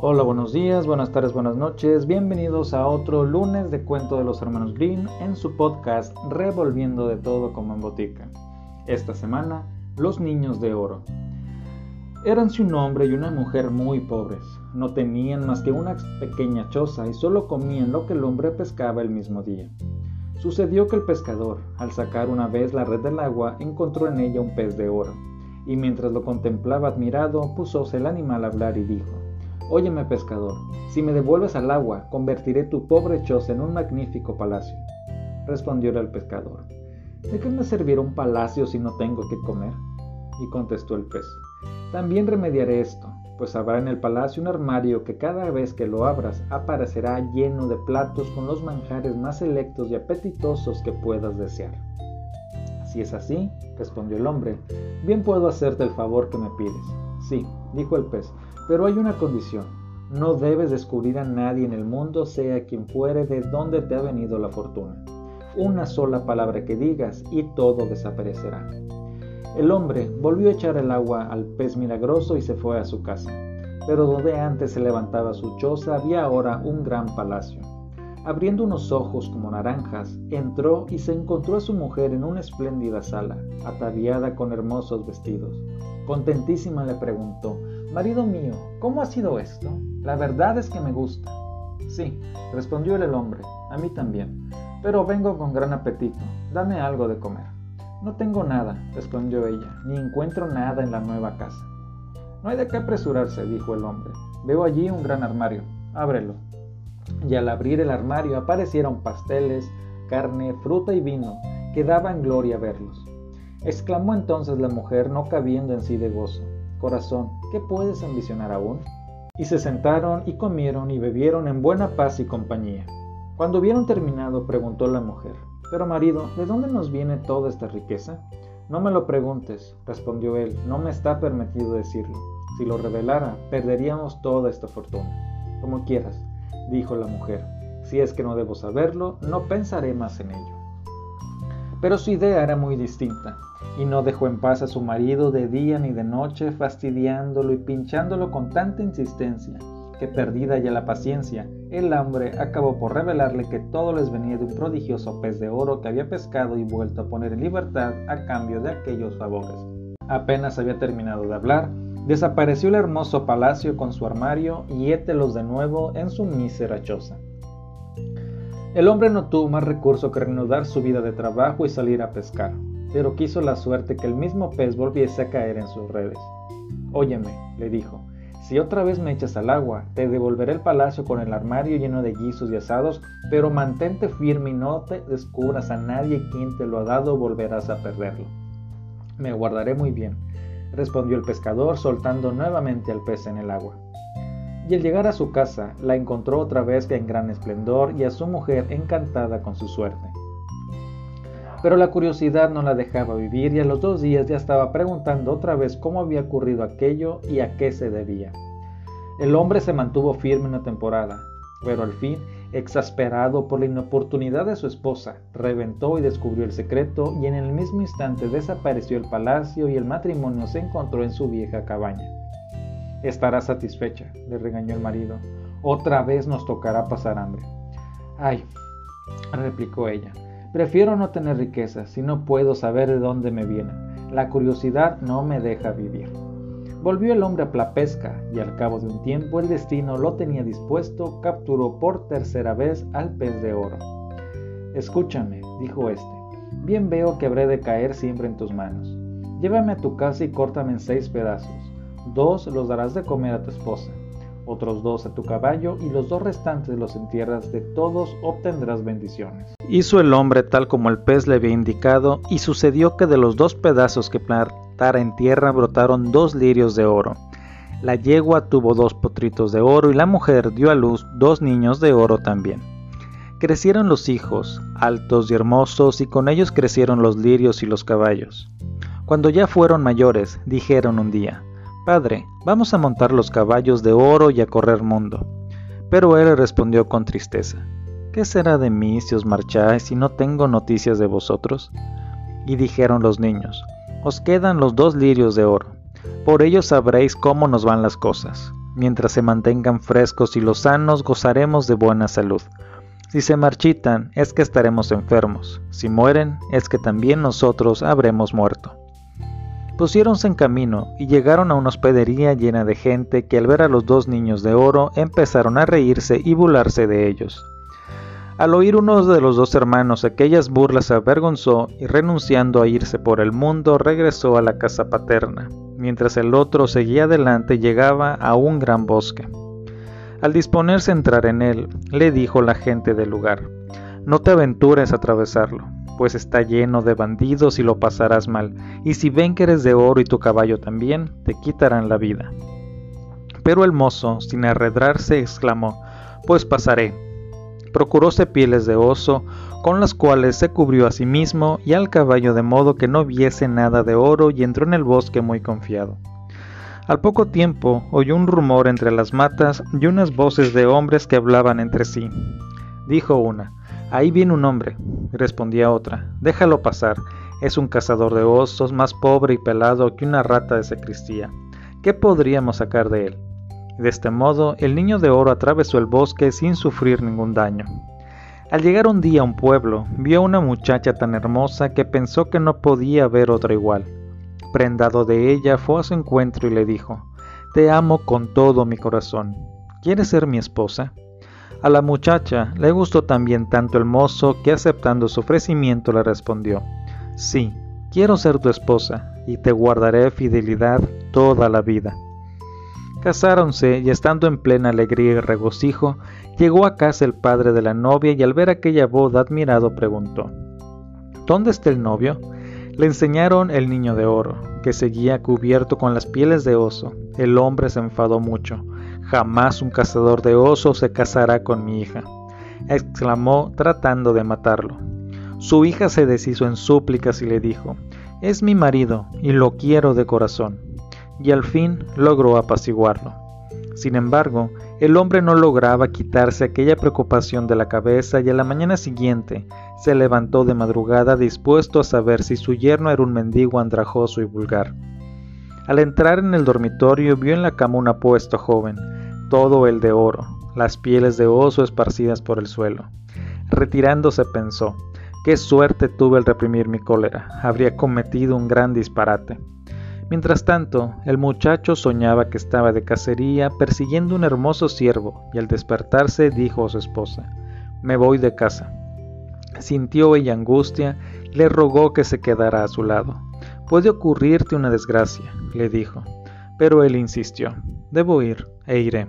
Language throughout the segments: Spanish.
Hola, buenos días, buenas tardes, buenas noches. Bienvenidos a otro lunes de cuento de los hermanos Green en su podcast Revolviendo de todo como en botica. Esta semana, Los Niños de Oro. Éranse un hombre y una mujer muy pobres. No tenían más que una pequeña choza y solo comían lo que el hombre pescaba el mismo día. Sucedió que el pescador, al sacar una vez la red del agua, encontró en ella un pez de oro, y mientras lo contemplaba admirado, púsose el animal a hablar y dijo, Óyeme, pescador, si me devuelves al agua, convertiré tu pobre choza en un magnífico palacio. Respondió el pescador, ¿de qué me servirá un palacio si no tengo que comer? Y contestó el pez, también remediaré esto, pues habrá en el palacio un armario que cada vez que lo abras aparecerá lleno de platos con los manjares más selectos y apetitosos que puedas desear. Si es así, respondió el hombre, bien puedo hacerte el favor que me pides. Sí, dijo el pez, pero hay una condición. No debes descubrir a nadie en el mundo, sea quien fuere, de dónde te ha venido la fortuna. Una sola palabra que digas y todo desaparecerá. El hombre volvió a echar el agua al pez milagroso y se fue a su casa. Pero donde antes se levantaba su choza había ahora un gran palacio. Abriendo unos ojos como naranjas, entró y se encontró a su mujer en una espléndida sala, ataviada con hermosos vestidos. Contentísima le preguntó, Marido mío, ¿cómo ha sido esto? La verdad es que me gusta. Sí, respondió el hombre, a mí también, pero vengo con gran apetito, dame algo de comer. No tengo nada, respondió ella, ni encuentro nada en la nueva casa. No hay de qué apresurarse, dijo el hombre. Veo allí un gran armario, ábrelo. Y al abrir el armario aparecieron pasteles, carne, fruta y vino, que daban gloria verlos. Exclamó entonces la mujer, no cabiendo en sí de gozo. Corazón, ¿qué puedes ambicionar aún? Y se sentaron y comieron y bebieron en buena paz y compañía. Cuando hubieron terminado, preguntó la mujer, Pero marido, ¿de dónde nos viene toda esta riqueza? No me lo preguntes, respondió él, no me está permitido decirlo. Si lo revelara, perderíamos toda esta fortuna. Como quieras, dijo la mujer, si es que no debo saberlo, no pensaré más en ello. Pero su idea era muy distinta, y no dejó en paz a su marido de día ni de noche, fastidiándolo y pinchándolo con tanta insistencia, que perdida ya la paciencia, el hambre acabó por revelarle que todo les venía de un prodigioso pez de oro que había pescado y vuelto a poner en libertad a cambio de aquellos favores. Apenas había terminado de hablar, desapareció el hermoso palacio con su armario y ételos de nuevo en su mísera choza. El hombre no tuvo más recurso que reanudar su vida de trabajo y salir a pescar, pero quiso la suerte que el mismo pez volviese a caer en sus redes. Óyeme, le dijo, si otra vez me echas al agua, te devolveré el palacio con el armario lleno de guisos y asados, pero mantente firme y no te descubras a nadie quien te lo ha dado volverás a perderlo. Me guardaré muy bien, respondió el pescador soltando nuevamente al pez en el agua y al llegar a su casa la encontró otra vez en gran esplendor y a su mujer encantada con su suerte. Pero la curiosidad no la dejaba vivir y a los dos días ya estaba preguntando otra vez cómo había ocurrido aquello y a qué se debía. El hombre se mantuvo firme una temporada, pero al fin, exasperado por la inoportunidad de su esposa, reventó y descubrió el secreto y en el mismo instante desapareció el palacio y el matrimonio se encontró en su vieja cabaña. Estará satisfecha, le regañó el marido. Otra vez nos tocará pasar hambre. Ay, replicó ella, prefiero no tener riquezas si no puedo saber de dónde me vienen. La curiosidad no me deja vivir. Volvió el hombre a la pesca y al cabo de un tiempo el destino lo tenía dispuesto, capturó por tercera vez al pez de oro. Escúchame, dijo éste, bien veo que habré de caer siempre en tus manos. Llévame a tu casa y córtame en seis pedazos dos los darás de comer a tu esposa, otros dos a tu caballo, y los dos restantes los entierras, de todos obtendrás bendiciones. Hizo el hombre tal como el pez le había indicado, y sucedió que de los dos pedazos que plantara en tierra brotaron dos lirios de oro. La yegua tuvo dos potritos de oro y la mujer dio a luz dos niños de oro también. Crecieron los hijos, altos y hermosos, y con ellos crecieron los lirios y los caballos. Cuando ya fueron mayores, dijeron un día, Padre, vamos a montar los caballos de oro y a correr mundo. Pero él respondió con tristeza, ¿qué será de mí si os marcháis y no tengo noticias de vosotros? Y dijeron los niños, os quedan los dos lirios de oro, por ellos sabréis cómo nos van las cosas. Mientras se mantengan frescos y lozanos gozaremos de buena salud. Si se marchitan es que estaremos enfermos, si mueren es que también nosotros habremos muerto. Pusiéronse en camino y llegaron a una hospedería llena de gente que al ver a los dos niños de oro empezaron a reírse y burlarse de ellos. Al oír uno de los dos hermanos aquellas burlas se avergonzó y renunciando a irse por el mundo regresó a la casa paterna, mientras el otro seguía adelante y llegaba a un gran bosque. Al disponerse a entrar en él, le dijo la gente del lugar, No te aventures a atravesarlo, pues está lleno de bandidos y lo pasarás mal, y si ven que eres de oro y tu caballo también, te quitarán la vida. Pero el mozo, sin arredrarse, exclamó, Pues pasaré, procuróse pieles de oso, con las cuales se cubrió a sí mismo y al caballo de modo que no viese nada de oro y entró en el bosque muy confiado. Al poco tiempo oyó un rumor entre las matas y unas voces de hombres que hablaban entre sí. Dijo una, Ahí viene un hombre. Respondía otra, Déjalo pasar, es un cazador de osos más pobre y pelado que una rata de sacristía. ¿Qué podríamos sacar de él? De este modo, el niño de oro atravesó el bosque sin sufrir ningún daño. Al llegar un día a un pueblo, vio a una muchacha tan hermosa que pensó que no podía haber otra igual. Prendado de ella, fue a su encuentro y le dijo, Te amo con todo mi corazón. ¿Quieres ser mi esposa? A la muchacha le gustó también tanto el mozo que aceptando su ofrecimiento le respondió, Sí, quiero ser tu esposa y te guardaré fidelidad toda la vida. Casáronse y estando en plena alegría y regocijo, llegó a casa el padre de la novia y al ver aquella boda admirado preguntó, ¿Dónde está el novio? Le enseñaron el niño de oro, que seguía cubierto con las pieles de oso. El hombre se enfadó mucho. Jamás un cazador de osos se casará con mi hija, exclamó tratando de matarlo. Su hija se deshizo en súplicas y le dijo, Es mi marido y lo quiero de corazón y al fin logró apaciguarlo. Sin embargo, el hombre no lograba quitarse aquella preocupación de la cabeza y a la mañana siguiente se levantó de madrugada dispuesto a saber si su yerno era un mendigo andrajoso y vulgar. Al entrar en el dormitorio vio en la cama un apuesto joven, todo el de oro, las pieles de oso esparcidas por el suelo. Retirándose pensó, qué suerte tuve al reprimir mi cólera, habría cometido un gran disparate. Mientras tanto, el muchacho soñaba que estaba de cacería persiguiendo un hermoso ciervo y al despertarse dijo a su esposa, Me voy de casa. Sintió ella angustia le rogó que se quedara a su lado. Puede ocurrirte una desgracia, le dijo, pero él insistió, Debo ir, e iré.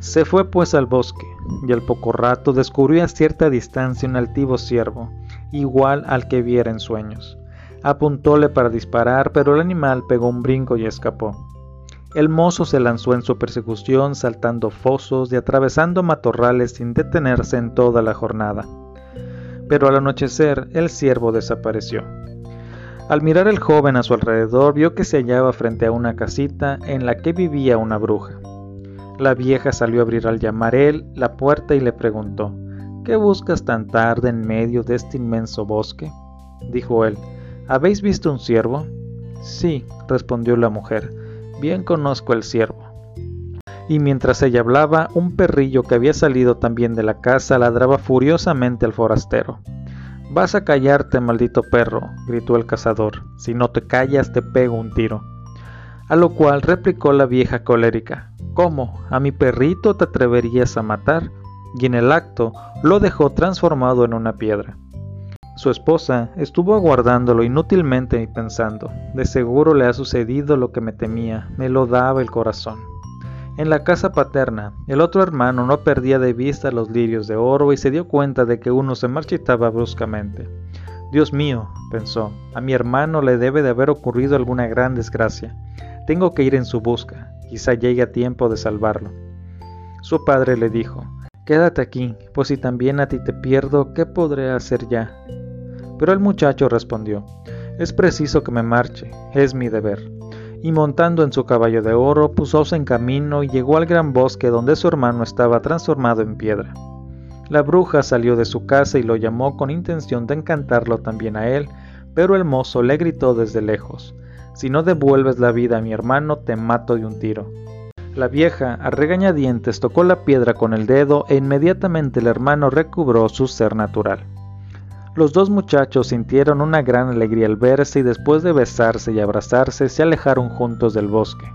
Se fue pues al bosque, y al poco rato descubrió a cierta distancia un altivo ciervo, igual al que viera en sueños. Apuntóle para disparar, pero el animal pegó un brinco y escapó. El mozo se lanzó en su persecución, saltando fosos y atravesando matorrales sin detenerse en toda la jornada. Pero al anochecer el ciervo desapareció. Al mirar el joven a su alrededor vio que se hallaba frente a una casita en la que vivía una bruja. La vieja salió a abrir al llamar él la puerta y le preguntó ¿Qué buscas tan tarde en medio de este inmenso bosque? Dijo él ¿Habéis visto un ciervo? Sí, respondió la mujer, bien conozco el ciervo. Y mientras ella hablaba, un perrillo que había salido también de la casa ladraba furiosamente al forastero. Vas a callarte, maldito perro, gritó el cazador. Si no te callas, te pego un tiro. A lo cual replicó la vieja colérica. ¿Cómo? ¿A mi perrito te atreverías a matar? Y en el acto lo dejó transformado en una piedra. Su esposa estuvo aguardándolo inútilmente y pensando, de seguro le ha sucedido lo que me temía, me lo daba el corazón. En la casa paterna, el otro hermano no perdía de vista los lirios de oro y se dio cuenta de que uno se marchitaba bruscamente. Dios mío, pensó, a mi hermano le debe de haber ocurrido alguna gran desgracia. Tengo que ir en su busca, quizá llegue a tiempo de salvarlo. Su padre le dijo, Quédate aquí, pues si también a ti te pierdo, ¿qué podré hacer ya? Pero el muchacho respondió, Es preciso que me marche, es mi deber. Y montando en su caballo de oro, pusóse en camino y llegó al gran bosque donde su hermano estaba transformado en piedra. La bruja salió de su casa y lo llamó con intención de encantarlo también a él, pero el mozo le gritó desde lejos, Si no devuelves la vida a mi hermano, te mato de un tiro. La vieja, a regañadientes, tocó la piedra con el dedo e inmediatamente el hermano recobró su ser natural. Los dos muchachos sintieron una gran alegría al verse y después de besarse y abrazarse se alejaron juntos del bosque,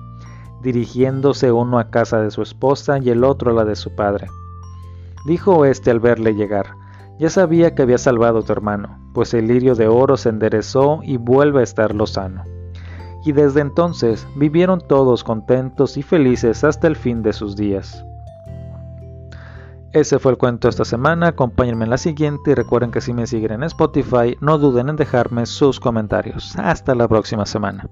dirigiéndose uno a casa de su esposa y el otro a la de su padre. Dijo éste al verle llegar, ya sabía que había salvado a tu hermano, pues el lirio de oro se enderezó y vuelve a estar lozano y desde entonces vivieron todos contentos y felices hasta el fin de sus días. Ese fue el cuento de esta semana, acompáñenme en la siguiente y recuerden que si me siguen en Spotify no duden en dejarme sus comentarios. Hasta la próxima semana.